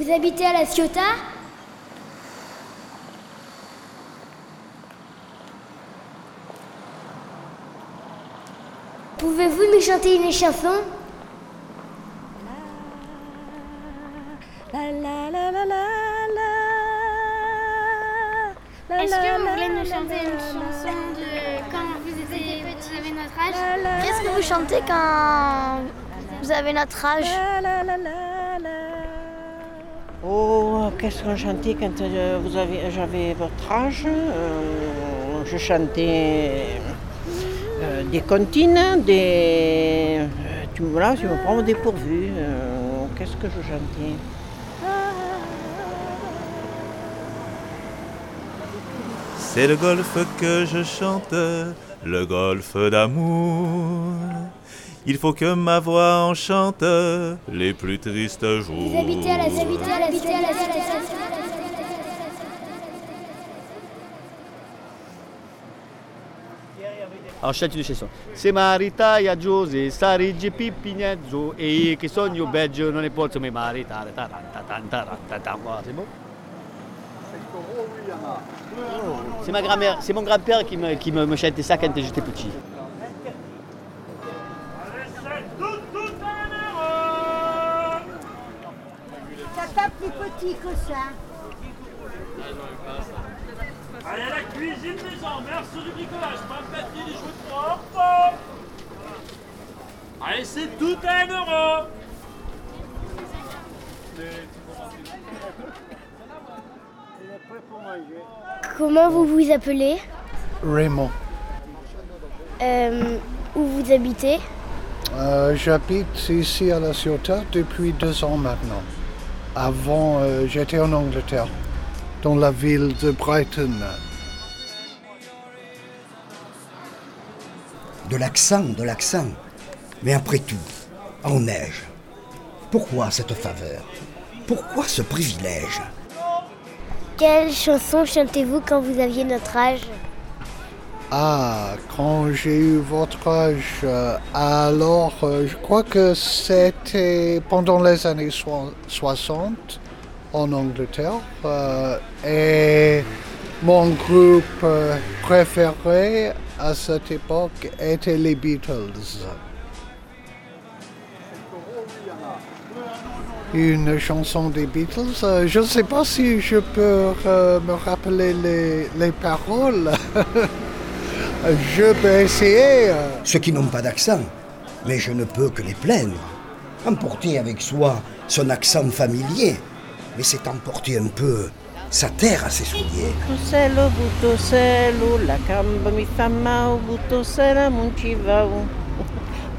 Vous habitez à La Ciotat Pouvez-vous nous chanter une chanson Est-ce que vous voulez nous chanter une chanson de quand vous étiez petit, vous avez notre âge Qu'est-ce que vous chantez quand vous avez notre âge Oh, qu'est-ce qu'on chantait quand euh, j'avais votre âge Euh, Je chantais euh, des comptines, des. euh, tu, voilà, tu me prends au dépourvu. Qu'est-ce que je chantais? C'est le golfe que je chante, le golfe d'amour. Il faut que ma voix enchante les plus tristes jours. Alors, je chante une chanson. Se maritare Giuse, sarigi Pippinezzo e che sogno bello non ne posso mai maritare. Voilà, c'est bon C'est ma grand-mère, c'est mon grand-père qui, me, qui me, me chantait ça quand j'étais petit. Ça tape plus petit que ça. Allez à la cuisine des gens, merci du bricolage, pas de des jouets propres. Allez, c'est tout à un euro. Comment vous vous appelez? Raymond. Euh, Où vous habitez? Euh, J'habite ici à La Ciotat depuis deux ans maintenant. Avant, euh, j'étais en Angleterre, dans la ville de Brighton. De l'accent, de l'accent. Mais après tout, en neige. Pourquoi cette faveur? Pourquoi ce privilège? Quelle chanson chantez-vous quand vous aviez notre âge? Ah, quand j'ai eu votre âge, euh, alors euh, je crois que c'était pendant les années soi- 60 en Angleterre. euh, et mon groupe préféré à cette époque était les Beatles. Une chanson des Beatles. je ne sais pas si je peux me rappeler les, les paroles. Je peux essayer. euh. Ceux qui n'ont pas d'accent, mais je ne peux que les plaindre. Emporter avec soi son accent familier, mais c'est emporter un peu sa terre à ses souliers.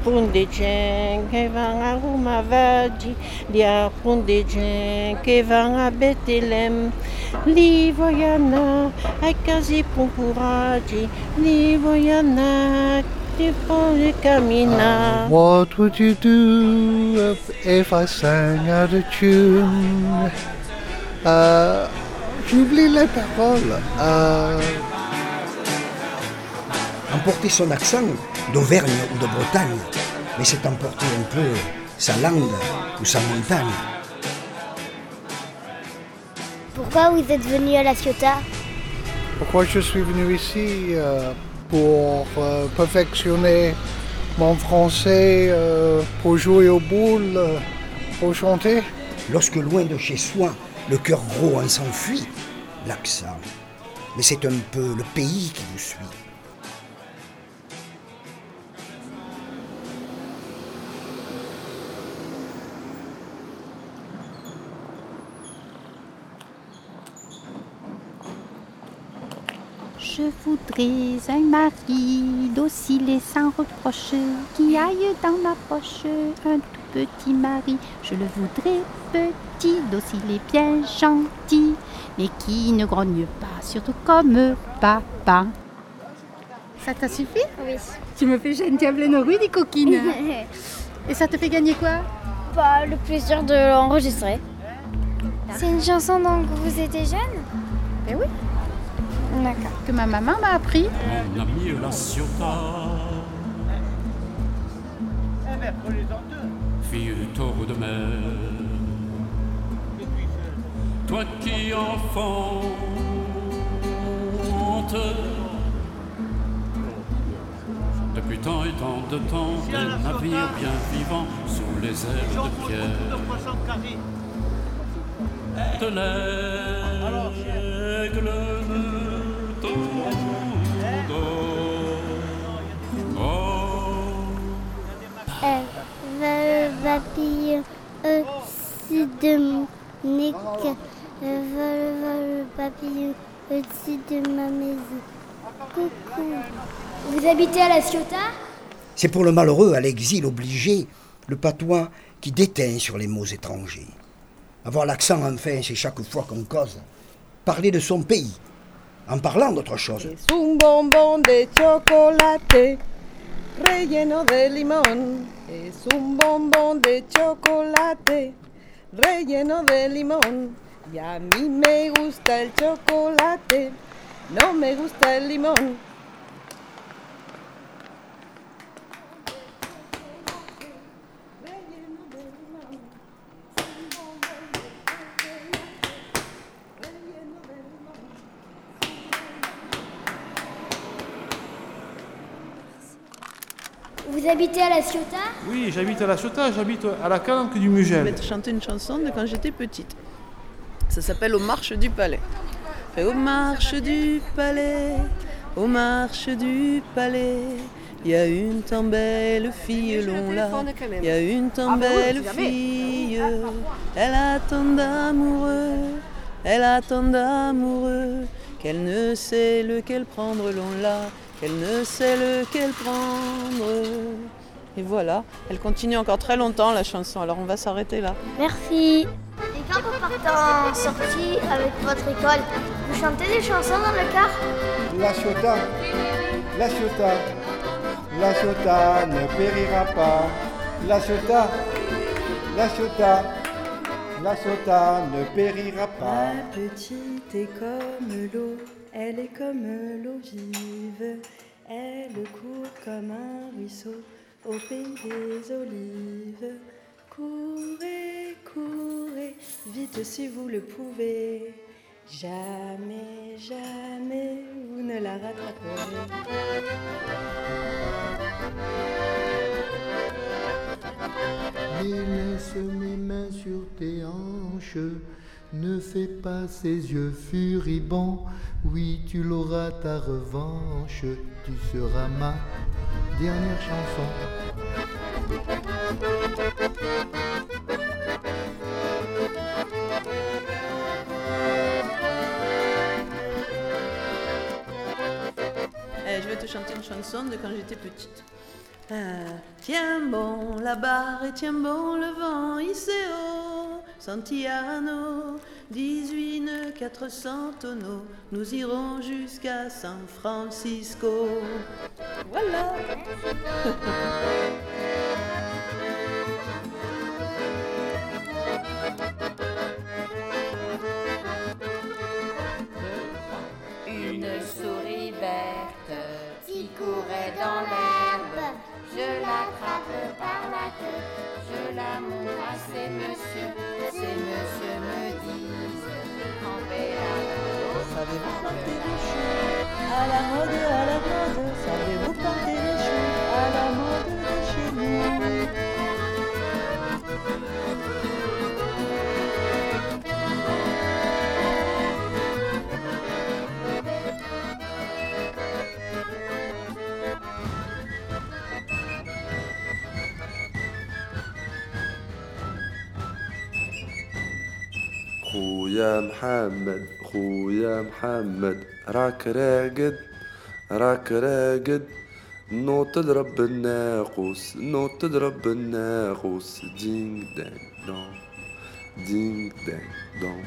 Buttoselo, buttoselo, la gamba mi fa mal, buttosela non ci va. Punde gente che van a Roma vadi, li a punde gente che van a Betlem. Li vogliano ai casi pumpurati, li vogliano ti puoi camminare. What would you do if, I sang out of tune? Euh, J'oublie les paroles. Euh, Emporter son accent d'Auvergne ou de Bretagne, mais c'est emporter un peu sa langue ou sa montagne. Pourquoi vous êtes venu à La Ciotat? Pourquoi je suis venu ici euh, Pour euh, perfectionner mon français, euh, pour jouer aux boules, euh, pour chanter? Lorsque loin de chez soi, le cœur gros en s'enfuit, l'accent. Mais c'est un peu le pays qui vous suit. Je voudrais un mari docile et sans reproche, qui aille dans ma poche un tout petit mari. Je le voudrais petit, docile et bien gentil, mais qui ne grogne pas, surtout comme papa. Ça t'a suffi? Oui. Tu me fais jeune diable rue des coquines. Et ça te fait gagner quoi? Pas le plaisir de l'enregistrer. C'est une chanson dont vous étiez jeune? Eh oui. Que ma maman m'a appris. Mon ami la. Fille de taureau de mer. toi qui enfante depuis tant et tant de temps des navires bien vivants sous les ailes de pierre de l'aigle papillon au-dessus de mon nez. Vole, vole, papillon au-dessus de ma maison. Coucou. Vous habitez à La Ciotat? C'est pour le malheureux à l'exil obligé le patois qui déteint sur les mots étrangers. Avoir l'accent enfin, c'est chaque fois qu'on cause. Parler de son pays, en parlant d'autre chose. Es un de chocolate relleno de limón. Es un bombón de chocolate relleno de limón. Y a mí me gusta el chocolate, no me gusta el limón. Vous habitez à La Ciotat Oui, j'habite à La Ciotat, j'habite à la calanque du Je Mugel. vais te chanter une chanson de quand j'étais petite. Ça s'appelle Aux marches du palais. Fait, aux marches du palais, aux marches du palais, il y a une tant belle fille long là. Il y a une tant Ah belle fille, elle a tant d'amoureux, elle a tant d'amoureux, qu'elle ne sait lequel prendre long là, qu'elle ne sait lequel prendre. Et voilà, elle continue encore très longtemps la chanson, alors on va s'arrêter là. Merci. Et quand vous partez en sortie avec votre école, vous chantez des chansons dans le car? La Ciotat, la Ciotat, la Ciotat ne périra pas. La Ciotat, la Ciotat, la Ciotat ne périra pas. La petite est comme l'eau, elle est comme l'eau vive. Elle court comme un ruisseau au pays des olives. Courez, courez, vite si vous le pouvez. Jamais, jamais vous ne la rattraperez. Et laisse mes mains sur tes hanches. Ne fais pas ces yeux furibonds. Oui, tu l'auras ta revanche. Tu seras ma dernière chanson. Eh, je vais te chanter une chanson de quand j'étais petite. Ah, tiens bon la barre et tiens bon le vent, Iseo, Santiano, 18 400 tonneaux, nous irons jusqu'à San Francisco. Voilà. خويا محمد خويا محمد راك راقد راك راقد نوط تضرب الناقوس نوط تضرب الناقوس دينغ دانغ دون دينغ دانغ دون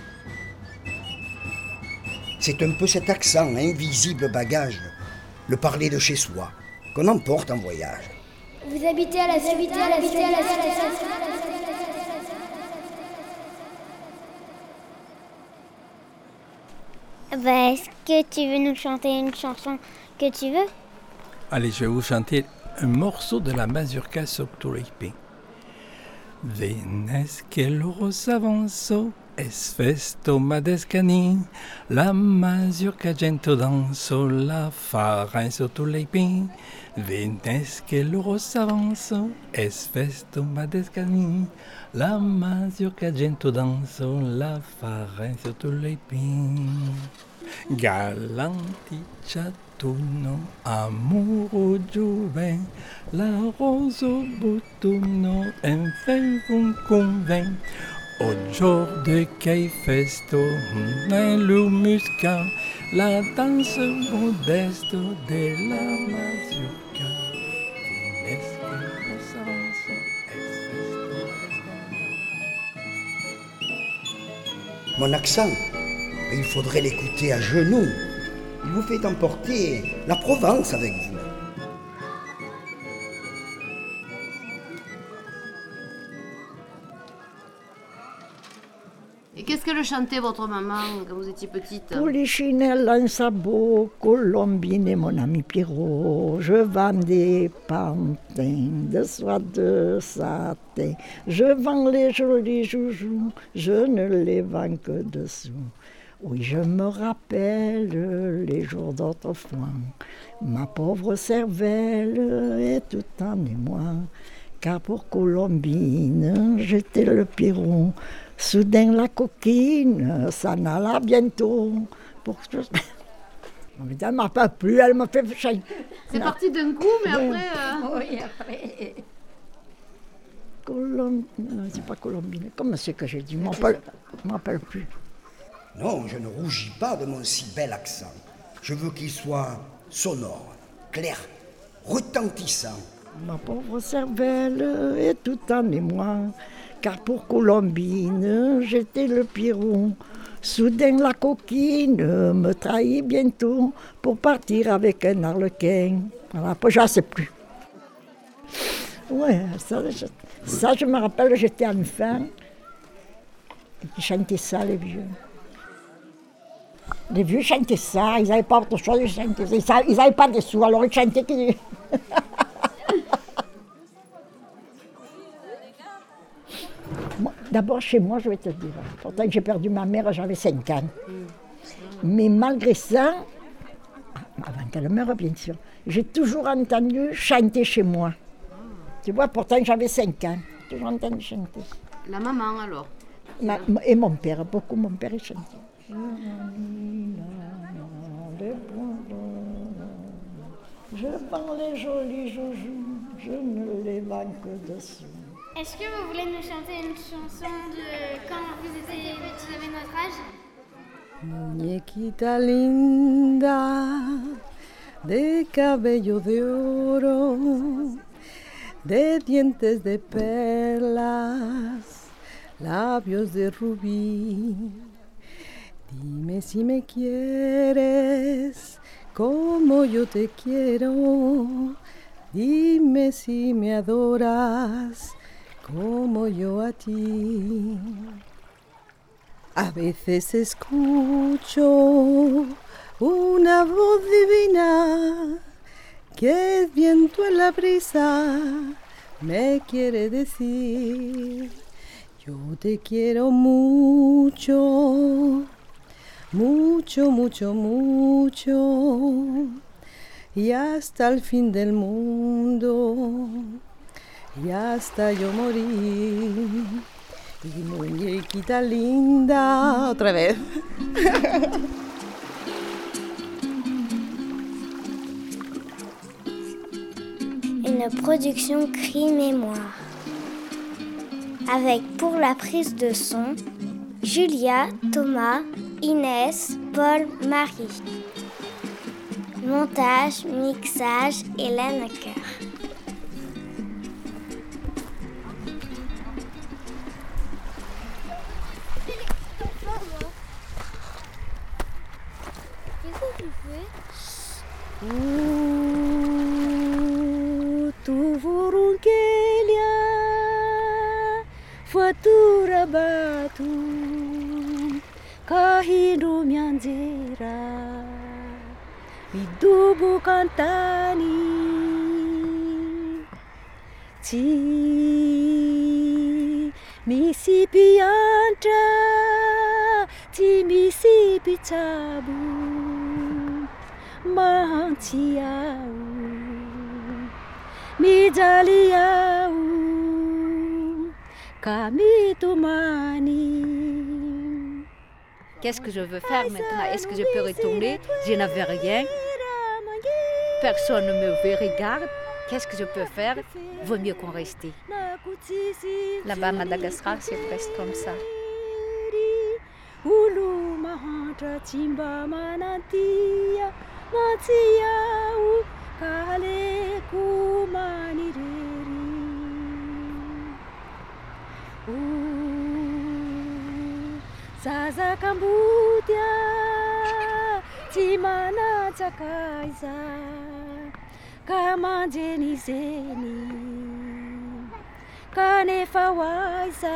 C'est un peu cet accent, invisible bagage, le parler de chez soi, qu'on emporte en voyage. Vous habitez à La Ciotat habitez à La Ciotat Ben, Est-ce que tu veux nous chanter une chanson que tu veux? Allez, je vais vous chanter un morceau de la mazurka Soctoripi. Venez che loro s'avanzò Es festo madescani, la mazurca gento danso, la farin sotto les pins. Ventes que l'euro s'avance, es festo madescani, la mazurca gento danso, la farin sotto les pins. Galanti ciatuno, amuro giuven, la roso buttuno, en un conven. De quel festo, muscat, la danse modeste de la mazurka. Finesque au s'avance, Mon accent, il faudrait l'écouter à genoux. Il vous fait emporter la Provence avec vous. Chantait votre maman quand vous étiez petite Polichinelle en sabot, Colombine, mon ami Pierrot. Je vends des pantins de soie de satin. Je vends les jolis joujoux, je ne les vends que dessous. Oui, je me rappelle les jours d'autrefois. Ma pauvre cervelle est tout en émoi. Car pour Colombine, j'étais le Pierrot. Soudain la coquine s'en alla bientôt. Pour Elle m'a pas plu, elle m'a fait chier. C'est Non. parti d'un coup, mais après. euh, Oui, après. Colom... Non, c'est pas Colombine. Comment c'est que j'ai dit? Je m'en rappelle plus. Non, je ne rougis pas de mon si bel accent. Je veux qu'il soit sonore, clair, retentissant. Ma pauvre cervelle est tout en émoi, car pour Colombine, j'étais le Pierrot. Soudain, la coquine me trahit bientôt pour partir avec un arlequin. Voilà, après, je ne sais plus. Ouais, ça, je, me rappelle, j'étais enfant. Ils chantaient ça, les vieux. Les vieux chantaient ça, ils n'avaient pas autre chose. Ils n'avaient pas de sous, alors ils chantaient que... Moi, D'abord, chez moi, je vais te dire. Pourtant, j'ai perdu ma mère, j'avais 5 ans. Mais malgré ça, avant qu'elle meure, bien sûr, j'ai toujours entendu chanter chez moi. Tu vois, pourtant, j'avais 5 ans. J'ai toujours entendu chanter. La maman alors Ma- et mon père, beaucoup, mon père, il chantait. Je vends les jolis joujoux, je ne les vends que dessous. Est-ce que vous voulez nous chanter une chanson de quand vous étiez vous avez notre âge Muñequita linda, de cabello de oro, de dientes de perlas, labios de rubí. Dime si me quieres como yo te quiero. Dime si me adoras como yo a ti. A veces escucho una voz divina que es viento en la brisa me quiere decir yo te quiero mucho, mucho, mucho, mucho y hasta el fin del mundo hasta yo. Y linda, otra vez. Une production Cri Mémoire. Avec pour la prise de son, Julia, Thomas, Inès, Paul, Marie. Montage, mixage, Hélène Coeur. Misy mpiantra Qu'est-ce que je veux faire maintenant? Est-ce que je peux retourner? Je n'avais rien. Personne ne me regarde. Qu'est-ce que je peux faire? Vaut mieux qu'on reste. Là-bas Madagascar, c'est presque comme ça. Manantia Matiau Kale kumanireri Zaza kambudia Timana tsakaiza Kamanjenizeni Kanefa waiza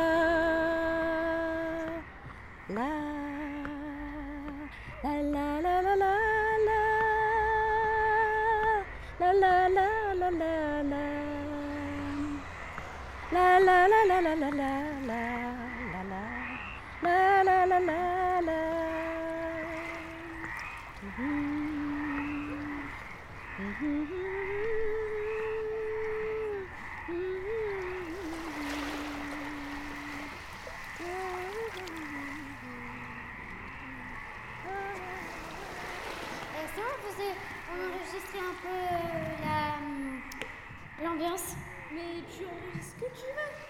La la la la la la la la la la la la la La la la la la la la la la la la la on enregistrait un peu euh, la, l'ambiance Mais tu enregistres ce que tu veux.